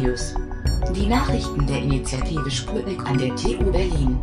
News. Die Nachrichten der Initiative Sputnik an der TU Berlin.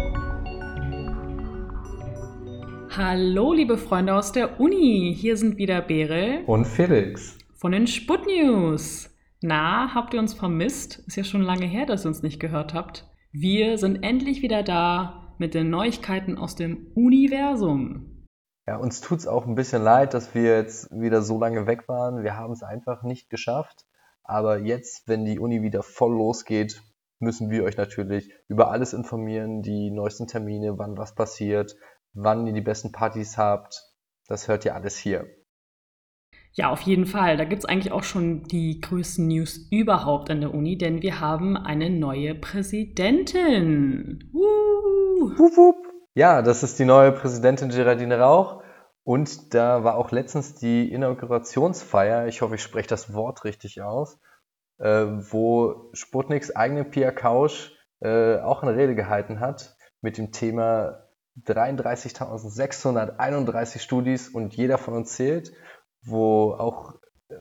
Hallo, liebe Freunde aus der Uni. Hier sind wieder Bere und Felix von den Sputnews. Na, habt ihr uns vermisst? Ist ja schon lange her, dass ihr uns nicht gehört habt. Wir sind endlich wieder da mit den Neuigkeiten aus dem Universum. Ja, uns tut es auch ein bisschen leid, dass wir jetzt wieder so lange weg waren. Wir haben es einfach nicht geschafft. Aber jetzt, wenn die Uni wieder voll losgeht, müssen wir euch natürlich über alles informieren, die neuesten Termine, wann was passiert, wann ihr die besten Partys habt. Das hört ihr alles hier. Ja, auf jeden Fall. Da gibt es eigentlich auch schon die größten News überhaupt an der Uni, denn wir haben eine neue Präsidentin. Uh. Wup, wup. Ja, das ist die neue Präsidentin Geraldine Rauch. Und da war auch letztens die Inaugurationsfeier, ich hoffe, ich spreche das Wort richtig aus, äh, wo Sputniks eigene Pia Kausch äh, auch eine Rede gehalten hat mit dem Thema 33.631 Studis und jeder von uns zählt, wo auch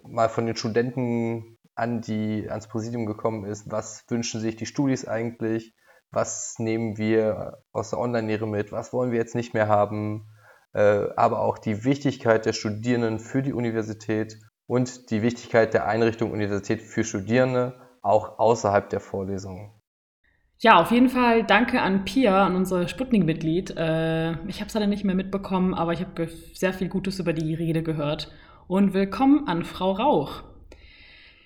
mal von den Studenten an die, ans Präsidium gekommen ist, was wünschen sich die Studis eigentlich, was nehmen wir aus der Online-Lehre mit, was wollen wir jetzt nicht mehr haben, aber auch die Wichtigkeit der Studierenden für die Universität und die Wichtigkeit der Einrichtung Universität für Studierende auch außerhalb der Vorlesungen. Ja, auf jeden Fall danke an Pia, an unser Sputnik-Mitglied. Äh, ich habe es leider nicht mehr mitbekommen, aber ich habe sehr viel Gutes über die Rede gehört. Und willkommen an Frau Rauch.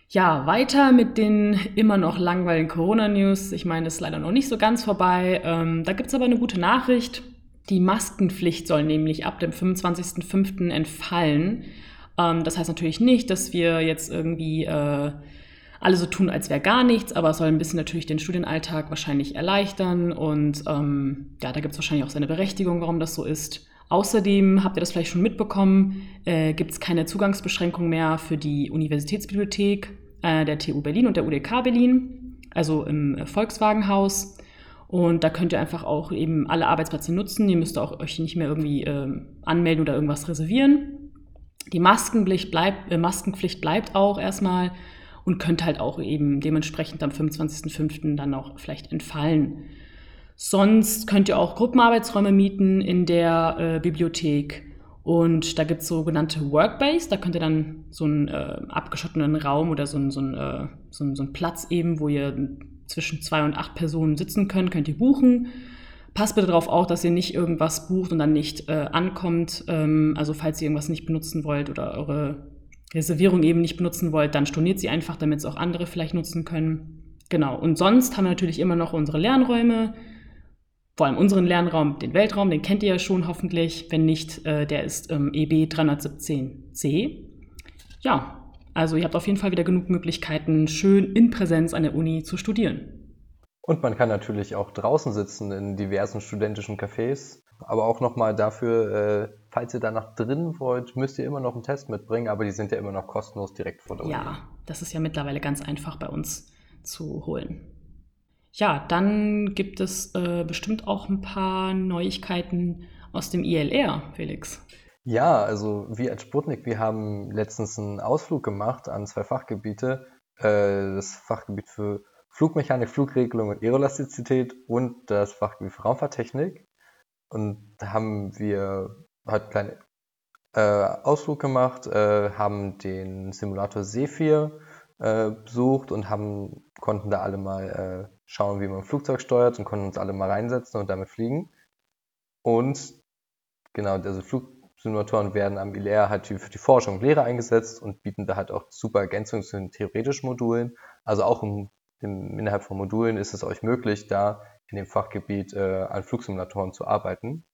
Ja, weiter mit den immer noch langweiligen Corona-News. Ich meine, es ist leider noch nicht so ganz vorbei. Ähm, da gibt es aber eine gute Nachricht. Die Maskenpflicht soll nämlich ab dem 25.05. entfallen. Ähm, das heißt natürlich nicht, dass wir jetzt irgendwie äh, alle so tun, als wäre gar nichts, aber es soll ein bisschen natürlich den Studienalltag wahrscheinlich erleichtern und ähm, ja, da gibt es wahrscheinlich auch seine Berechtigung, warum das so ist. Außerdem habt ihr das vielleicht schon mitbekommen, äh, gibt es keine Zugangsbeschränkung mehr für die Universitätsbibliothek äh, der TU Berlin und der UDK Berlin, also im Volkswagenhaus. Und da könnt ihr einfach auch eben alle Arbeitsplätze nutzen. Ihr müsst auch euch nicht mehr irgendwie äh, anmelden oder irgendwas reservieren. Die Maskenpflicht bleibt, äh, Maskenpflicht bleibt auch erstmal und könnte halt auch eben dementsprechend am 25.05. dann auch vielleicht entfallen. Sonst könnt ihr auch Gruppenarbeitsräume mieten in der äh, Bibliothek. Und da gibt es sogenannte Workbase, da könnt ihr dann so einen äh, abgeschotteten Raum oder so einen, so, einen, äh, so, einen, so einen Platz eben, wo ihr zwischen zwei und acht Personen sitzen können, könnt ihr buchen. Passt bitte darauf auch, dass ihr nicht irgendwas bucht und dann nicht äh, ankommt. Ähm, also falls ihr irgendwas nicht benutzen wollt oder eure Reservierung eben nicht benutzen wollt, dann storniert sie einfach, damit es auch andere vielleicht nutzen können. Genau. Und sonst haben wir natürlich immer noch unsere Lernräume. Vor allem unseren Lernraum, den Weltraum, den kennt ihr ja schon hoffentlich. Wenn nicht, äh, der ist ähm, EB 317c. Ja, also ihr habt auf jeden Fall wieder genug Möglichkeiten, schön in Präsenz an der Uni zu studieren. Und man kann natürlich auch draußen sitzen in diversen studentischen Cafés. Aber auch nochmal dafür, äh, falls ihr danach drin wollt, müsst ihr immer noch einen Test mitbringen, aber die sind ja immer noch kostenlos direkt vor der Uni. Ja, das ist ja mittlerweile ganz einfach bei uns zu holen. Ja, dann gibt es äh, bestimmt auch ein paar Neuigkeiten aus dem ILR, Felix. Ja, also wir als Sputnik, wir haben letztens einen Ausflug gemacht an zwei Fachgebiete. Äh, das Fachgebiet für Flugmechanik, Flugregelung und Aerolastizität und das Fachgebiet für Raumfahrttechnik. Und da haben wir halt einen kleinen äh, Ausflug gemacht, äh, haben den Simulator Sephir besucht und haben, konnten da alle mal schauen, wie man Flugzeug steuert und konnten uns alle mal reinsetzen und damit fliegen. Und genau, also Flug, Simulatoren werden am ILR halt für die Forschung und Lehre eingesetzt und bieten da halt auch super Ergänzungen zu den theoretischen Modulen. Also auch im, im, innerhalb von Modulen ist es euch möglich, da in dem Fachgebiet äh, an Flugsimulatoren zu arbeiten.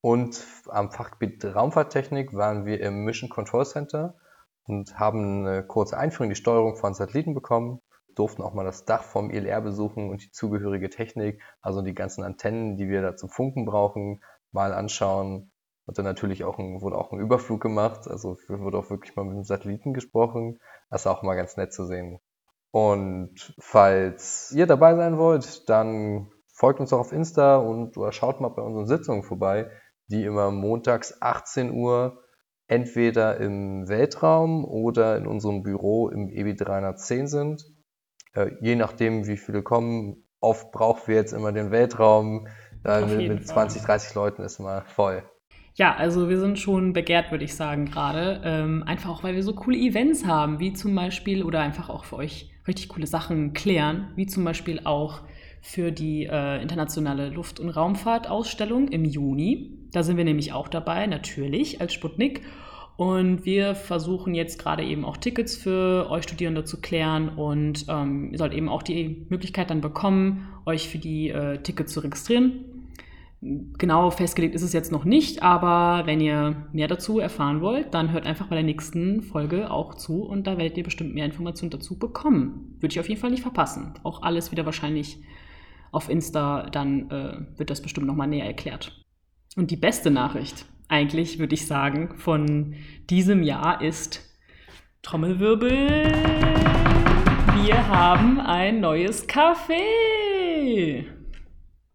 Und am Fachgebiet Raumfahrttechnik waren wir im Mission Control Center und haben eine kurze Einführung in die Steuerung von Satelliten bekommen, durften auch mal das Dach vom ILR besuchen und die zugehörige Technik, also die ganzen Antennen, die wir da zum Funken brauchen, mal anschauen hat dann natürlich auch ein, wurde auch ein Überflug gemacht, also wurde auch wirklich mal mit dem Satelliten gesprochen. Das ist auch mal ganz nett zu sehen. Und falls ihr dabei sein wollt, dann folgt uns auch auf Insta und oder schaut mal bei unseren Sitzungen vorbei, die immer montags 18 Uhr entweder im Weltraum oder in unserem Büro im EB310 sind. Äh, je nachdem, wie viele kommen, oft brauchen wir jetzt immer den Weltraum. Da Auf mit, mit 20, 30 Leuten ist immer voll. Ja, also wir sind schon begehrt, würde ich sagen, gerade. Ähm, einfach auch, weil wir so coole Events haben, wie zum Beispiel, oder einfach auch für euch richtig coole Sachen klären, wie zum Beispiel auch für die äh, internationale Luft- und Raumfahrtausstellung im Juni. Da sind wir nämlich auch dabei, natürlich, als Sputnik. Und wir versuchen jetzt gerade eben auch Tickets für euch Studierende zu klären und ähm, ihr sollt eben auch die Möglichkeit dann bekommen, euch für die äh, Tickets zu registrieren. Genau festgelegt ist es jetzt noch nicht, aber wenn ihr mehr dazu erfahren wollt, dann hört einfach bei der nächsten Folge auch zu und da werdet ihr bestimmt mehr Informationen dazu bekommen. Würde ich auf jeden Fall nicht verpassen. Auch alles wieder wahrscheinlich auf Insta, dann äh, wird das bestimmt nochmal näher erklärt. Und die beste Nachricht, eigentlich würde ich sagen, von diesem Jahr ist Trommelwirbel. Wir haben ein neues Café.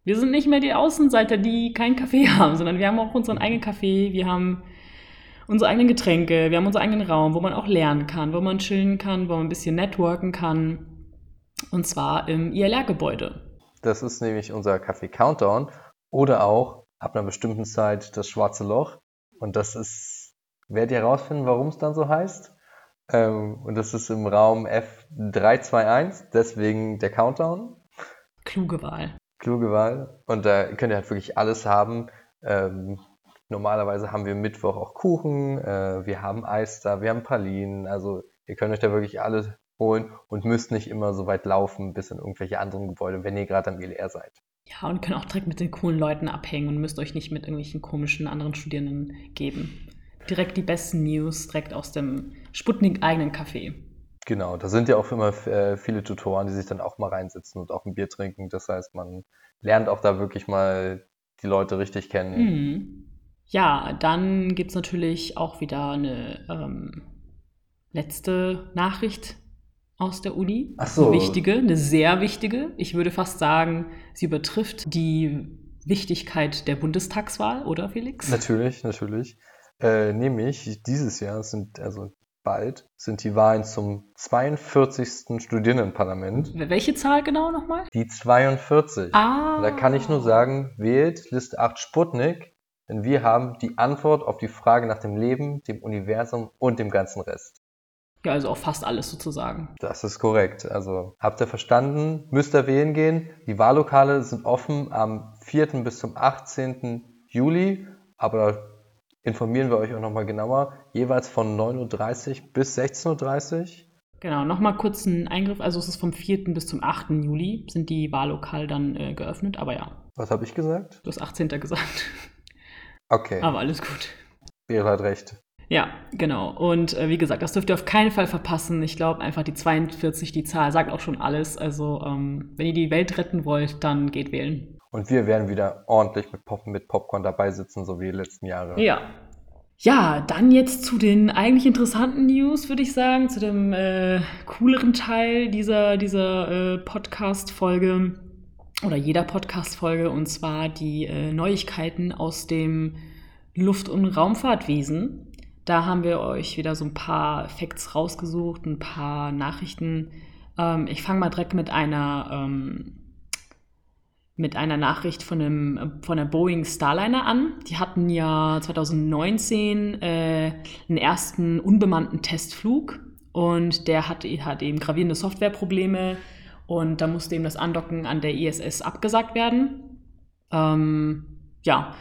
Wir sind nicht mehr die Außenseiter, die keinen Kaffee haben, sondern wir haben auch unseren eigenen Kaffee, wir haben unsere eigenen Getränke, wir haben unseren eigenen Raum, wo man auch lernen kann, wo man chillen kann, wo man ein bisschen networken kann. Und zwar im ILR-Gebäude. Das ist nämlich unser Café Countdown oder auch ab einer bestimmten Zeit das Schwarze Loch. Und das ist, werdet ihr herausfinden, warum es dann so heißt. Ähm, und das ist im Raum F321, deswegen der Countdown. Kluge Wahl. Kluge Wahl. Und da könnt ihr halt wirklich alles haben. Ähm, normalerweise haben wir Mittwoch auch Kuchen, äh, wir haben Eis da, wir haben Pralinen. Also ihr könnt euch da wirklich alles holen und müsst nicht immer so weit laufen bis in irgendwelche anderen Gebäude, wenn ihr gerade am ILR seid. Ja, und könnt auch direkt mit den coolen Leuten abhängen und müsst euch nicht mit irgendwelchen komischen anderen Studierenden geben. Direkt die besten News direkt aus dem Sputnik-eigenen Café. Genau, da sind ja auch immer äh, viele Tutoren, die sich dann auch mal reinsitzen und auch ein Bier trinken. Das heißt, man lernt auch da wirklich mal die Leute richtig kennen. Mhm. Ja, dann gibt es natürlich auch wieder eine ähm, letzte Nachricht aus der Uni. Ach so. Eine wichtige, eine sehr wichtige. Ich würde fast sagen, sie übertrifft die Wichtigkeit der Bundestagswahl, oder Felix? Natürlich, natürlich. Äh, nämlich dieses Jahr sind, also bald, sind die Wahlen zum 42. Studierendenparlament. Welche Zahl genau nochmal? Die 42. Ah. Und da kann ich nur sagen, wählt Liste 8 Sputnik, denn wir haben die Antwort auf die Frage nach dem Leben, dem Universum und dem ganzen Rest. Ja, also auch fast alles sozusagen. Das ist korrekt. Also habt ihr verstanden? Müsst ihr wählen gehen. Die Wahllokale sind offen am 4. bis zum 18. Juli, aber informieren wir euch auch nochmal genauer. Jeweils von 9.30 Uhr bis 16.30 Uhr. Genau, nochmal kurz ein Eingriff. Also es ist vom 4. bis zum 8. Juli sind die Wahllokale dann äh, geöffnet, aber ja, Was habe ich gesagt? du hast 18. gesagt. Okay, aber alles gut. Berit hat recht. Ja, genau. Und äh, wie gesagt, das dürft ihr auf keinen Fall verpassen. Ich glaube einfach, die 42, die Zahl sagt auch schon alles. Also, ähm, wenn ihr die Welt retten wollt, dann geht wählen. Und wir werden wieder ordentlich mit, Pop mit Popcorn dabei sitzen, so wie die letzten Jahre. Ja. Ja, dann jetzt zu den eigentlich interessanten News, würde ich sagen, zu dem äh, cooleren Teil dieser, dieser äh, Podcast-Folge oder jeder Podcast-Folge, und zwar die äh, Neuigkeiten aus dem Luft- und Raumfahrtwesen. Da haben wir euch wieder so ein paar Facts rausgesucht, ein paar Nachrichten. Ähm, ich fange mal direkt mit einer, ähm, mit einer Nachricht von, einem, von der Boeing Starliner an. Die hatten ja 2019 äh, einen ersten unbemannten Testflug und der hat, hat eben gravierende Softwareprobleme und da musste eben das Andocken an der ISS abgesagt werden. Ähm, ja,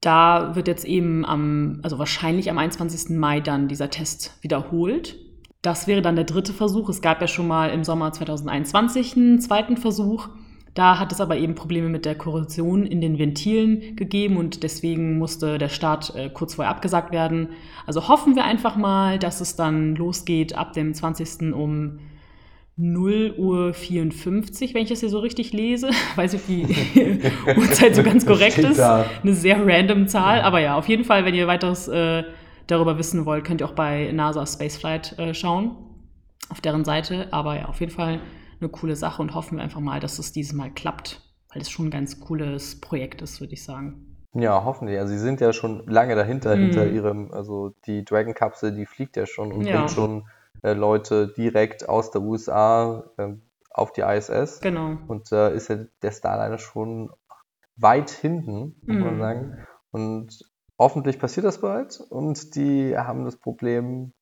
da wird jetzt eben am, also wahrscheinlich am 21. Mai dann dieser Test wiederholt. Das wäre dann der dritte Versuch. Es gab ja schon mal im Sommer 2021 einen zweiten Versuch. Da hat es aber eben Probleme mit der Korrosion in den Ventilen gegeben und deswegen musste der Start äh, kurz vorher abgesagt werden. Also hoffen wir einfach mal, dass es dann losgeht ab dem 20. um 0 Uhr 54, wenn ich das hier so richtig lese. Weiß nicht, ob die Uhrzeit so ganz korrekt ist. da. Eine sehr random Zahl. Aber ja, auf jeden Fall, wenn ihr weiteres äh, darüber wissen wollt, könnt ihr auch bei NASA Spaceflight äh, schauen. Auf deren Seite. Aber ja, auf jeden Fall eine coole Sache und hoffen wir einfach mal, dass es dieses Mal klappt. Weil es schon ein ganz cooles Projekt ist, würde ich sagen. Ja, hoffentlich. Also sie sind ja schon lange dahinter, Mhm. hinter ihrem, also die Dragon-Kapsel, die fliegt ja schon und Ja. bringt schon äh, Leute direkt aus der USA äh, auf die ISS. Genau. Und da ist ja der Starliner schon weit hinten, muss man Mhm. sagen. Und hoffentlich passiert das bald. Und die haben das Problem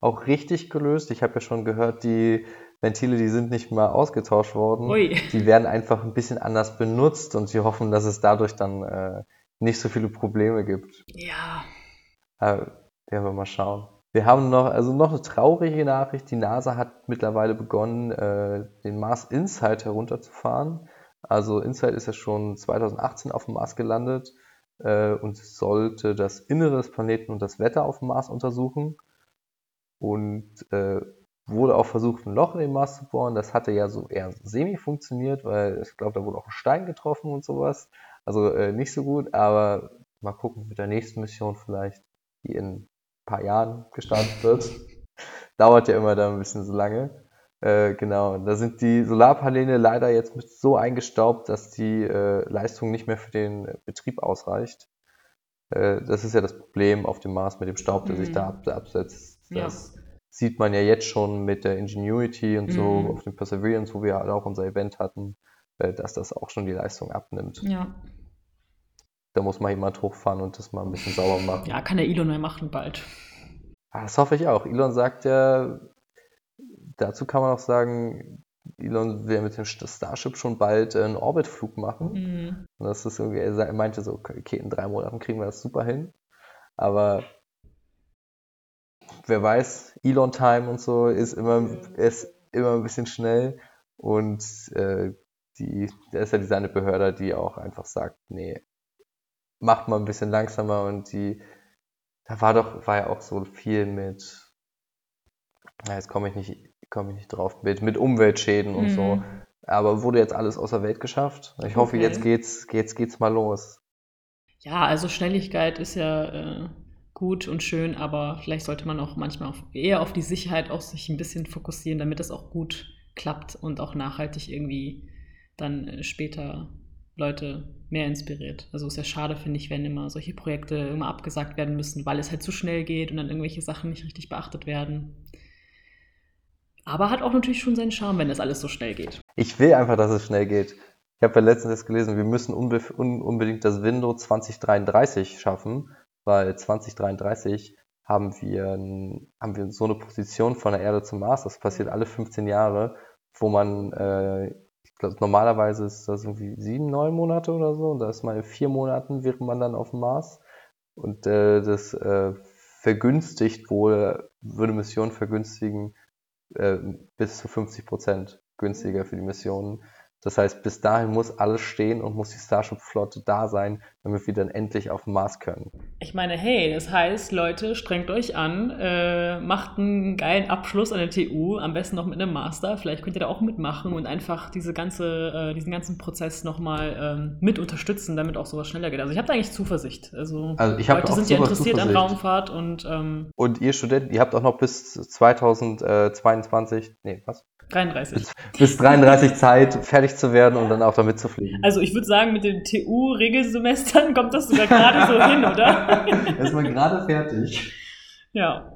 auch richtig gelöst. Ich habe ja schon gehört, die Ventile, die sind nicht mal ausgetauscht worden. Ui. Die werden einfach ein bisschen anders benutzt und sie hoffen, dass es dadurch dann äh, nicht so viele Probleme gibt. Ja. Äh, werden wir mal schauen. Wir haben noch, also noch eine traurige Nachricht. Die NASA hat mittlerweile begonnen, äh, den Mars Insight herunterzufahren. Also Insight ist ja schon 2018 auf dem Mars gelandet äh, und sollte das Innere des Planeten und das Wetter auf dem Mars untersuchen. Und äh, wurde auch versucht, ein Loch in den Mars zu bohren. Das hatte ja so eher semi funktioniert, weil ich glaube, da wurde auch ein Stein getroffen und sowas. Also äh, nicht so gut, aber mal gucken mit der nächsten Mission vielleicht, die in ein paar Jahren gestartet wird. Dauert ja immer da ein bisschen so lange. Äh, genau, da sind die Solarpaneele leider jetzt mit so eingestaubt, dass die äh, Leistung nicht mehr für den Betrieb ausreicht. Äh, das ist ja das Problem auf dem Mars mit dem Staub, der sich Mhm. da ab, absetzt. Ja. Sieht man ja jetzt schon mit der Ingenuity und so Mhm. auf dem Perseverance, wo wir halt auch unser Event hatten, äh, dass das auch schon die Leistung abnimmt. Ja. Da muss mal jemand hochfahren und das mal ein bisschen sauber machen. Ja, kann der Elon mal machen bald. Ah, Das hoffe ich auch. Elon sagt ja, dazu kann man auch sagen, Elon will mit dem Starship schon bald einen Orbitflug machen. Mhm. Und das ist irgendwie, er er meinte so, okay, in drei Monaten kriegen wir das super hin. Aber wer weiß, Elon Time und so ist immer, ist immer ein bisschen schnell. Und äh, die, da ist ja diese eine Behörde, die auch einfach sagt, nee, macht mal ein bisschen langsamer und die, da war doch, war ja auch so viel mit, na, jetzt komme ich nicht, komme ich nicht drauf, mit, mit Umweltschäden und so. Mhm. Aber wurde jetzt alles außer Welt geschafft. Ich hoffe, Okay. jetzt geht's, geht's, geht's mal los. Ja, also Schnelligkeit ist ja äh, gut und schön, aber vielleicht sollte man auch manchmal auf, eher auf die Sicherheit auch sich ein bisschen fokussieren, damit es auch gut klappt und auch nachhaltig irgendwie dann äh, später Leute mehr inspiriert. Also ist ja schade, finde ich, wenn immer solche Projekte immer abgesagt werden müssen, weil es halt zu schnell geht und dann irgendwelche Sachen nicht richtig beachtet werden. Aber hat auch natürlich schon seinen Charme, wenn das alles so schnell geht. Ich will einfach, dass es schnell geht. Ich habe ja letztens gelesen, wir müssen unbe un unbedingt das Windows 2033 schaffen, weil 2033 haben wir, haben wir so eine Position von der Erde zum Mars, das passiert alle 15 Jahre, wo man, äh, ich glaube, normalerweise ist das irgendwie sieben, neun Monate oder so, und da ist man in vier Monaten, wäre man dann auf dem Mars. Und äh, das äh, vergünstigt wohl, würde Missionen vergünstigen, äh, bis zu 50 Prozent günstiger für die Missionen. Das heißt, bis dahin muss alles stehen und muss die Starship-Flotte da sein, damit wir dann endlich auf den Mars können. Ich meine, hey, das heißt, Leute, strengt euch an, äh, macht einen geilen Abschluss an der TU, am besten noch mit einem Master. Vielleicht könnt ihr da auch mitmachen und einfach diese ganze, äh, diesen ganzen Prozess nochmal ähm, mit unterstützen, damit auch sowas schneller geht. Also ich habe da eigentlich Zuversicht. Also, Also ich Leute sind ja interessiert an Zuversicht. Raumfahrt und ähm, Und ihr Studenten, ihr habt auch noch bis 2022, nee, was? 33. Bis 33 Zeit, fertig zu werden und dann auch damit zu fliegen. Also ich würde sagen, mit den TU-Regelsemestern kommt das sogar gerade so hin, oder? Erstmal gerade fertig. Ja.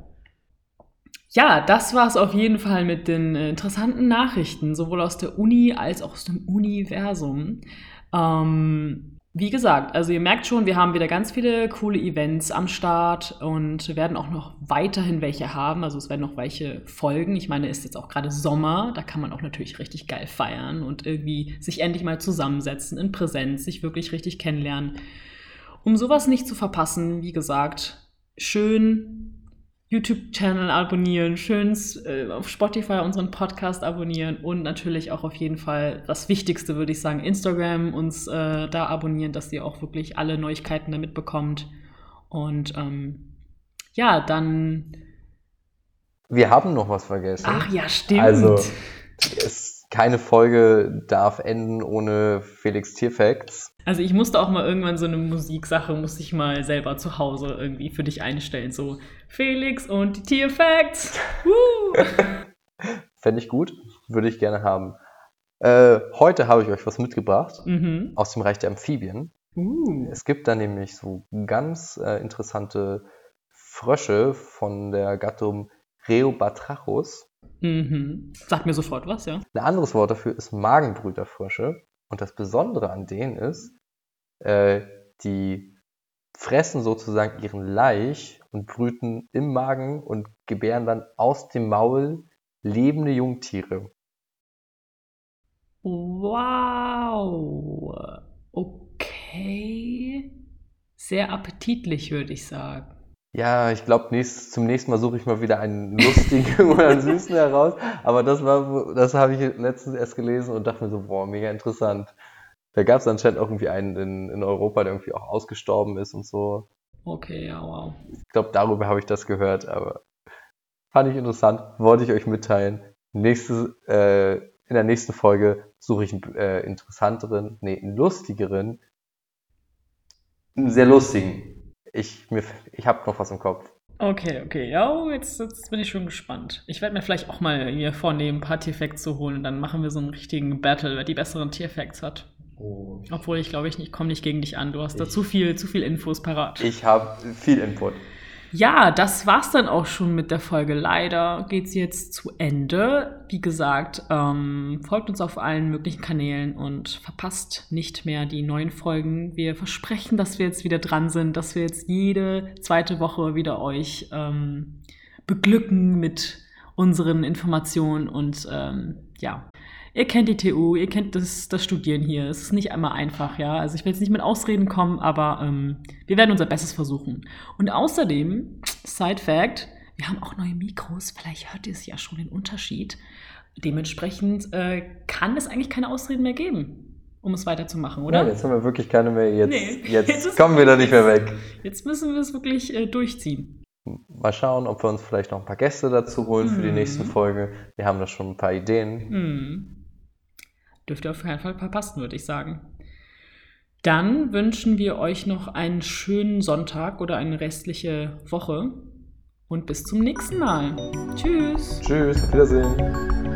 Ja, das war es auf jeden Fall mit den äh, interessanten Nachrichten, sowohl aus der Uni als auch aus dem Universum. Ähm, wie gesagt, also ihr merkt schon, wir haben wieder ganz viele coole Events am Start und werden auch noch weiterhin welche haben. Also es werden noch welche folgen. Ich meine, ist jetzt auch gerade Sommer, da kann man auch natürlich richtig geil feiern und irgendwie sich endlich mal zusammensetzen in Präsenz, sich wirklich richtig kennenlernen. Um sowas nicht zu verpassen, wie gesagt, schön YouTube-Channel abonnieren, schön äh, auf Spotify unseren Podcast abonnieren und natürlich auch auf jeden Fall das Wichtigste, würde ich sagen, Instagram uns äh, da abonnieren, dass ihr auch wirklich alle Neuigkeiten damit bekommt. Und ähm, ja, dann. Wir haben noch was vergessen. Ach ja, stimmt. Also, es, keine Folge darf enden ohne Felix Tierfacts. Also ich musste auch mal irgendwann so eine Musiksache, musste ich mal selber zu Hause irgendwie für dich einstellen. So Felix und die Tierfacts. Fände ich gut, würde ich gerne haben. Äh, heute habe ich euch was mitgebracht mhm. aus dem Reich der Amphibien. Uh. Es gibt da nämlich so ganz äh, interessante Frösche von der Gattung Rheobatrachus. Mhm. Sag mir sofort was, ja. Ein anderes Wort dafür ist Magenbrüterfrösche. Und das Besondere an denen ist, äh, die fressen sozusagen ihren Laich und brüten im Magen und gebären dann aus dem Maul lebende Jungtiere. Wow. Okay. Sehr appetitlich, würde ich sagen. Ja, ich glaube, nächst, zum nächsten Mal suche ich mal wieder einen lustigen oder einen süßen heraus. Aber das war, das habe ich letztens erst gelesen und dachte mir so, boah, mega interessant. Da gab es anscheinend auch irgendwie einen in, in Europa, der irgendwie auch ausgestorben ist und so. Okay, ja, wow. Ich glaube, darüber habe ich das gehört, aber fand ich interessant, wollte ich euch mitteilen. Nächste, äh, in der nächsten Folge suche ich einen äh, interessanteren, nee, einen lustigeren, einen sehr lustigen. Ich, mir, ich habe noch was im Kopf. Okay, okay. Ja, jetzt, jetzt bin ich schon gespannt. Ich werde mir vielleicht auch mal mir vornehmen, ein paar Tierfacts zu holen und dann machen wir so einen richtigen Battle, wer die besseren Tierfacts hat. Oh. Obwohl ich glaube, ich, komme nicht gegen dich an. Du hast da Ich- zu viel, zu viel Infos parat. Ich habe viel Input. Ja, das war's dann auch schon mit der Folge. Leider geht's jetzt zu Ende. Wie gesagt, ähm, folgt uns auf allen möglichen Kanälen und verpasst nicht mehr die neuen Folgen. Wir versprechen, dass wir jetzt wieder dran sind, dass wir jetzt jede zweite Woche wieder euch ähm, beglücken mit unseren Informationen und ähm, ja. Ihr kennt die TU, ihr kennt das, das Studieren hier. Es ist nicht einmal einfach, ja. Also ich will jetzt nicht mit Ausreden kommen, aber ähm, wir werden unser Bestes versuchen. Und außerdem, Side Fact, wir haben auch neue Mikros. Vielleicht hört ihr es ja schon den Unterschied. Dementsprechend äh, kann es eigentlich keine Ausreden mehr geben, um es weiterzumachen, oder? Ja, jetzt haben wir wirklich keine mehr. Jetzt, Nee, jetzt, jetzt kommen wir da nicht mehr weg. Jetzt müssen wir es wirklich äh, durchziehen. Mal schauen, ob wir uns vielleicht noch ein paar Gäste dazu holen für die Mhm. nächsten Folge. Wir haben da schon ein paar Ideen. Hm. Dürft ihr auf keinen Fall verpassen, würde ich sagen. Dann wünschen wir euch noch einen schönen Sonntag oder eine restliche Woche und bis zum nächsten Mal. Tschüss. Tschüss, auf Wiedersehen.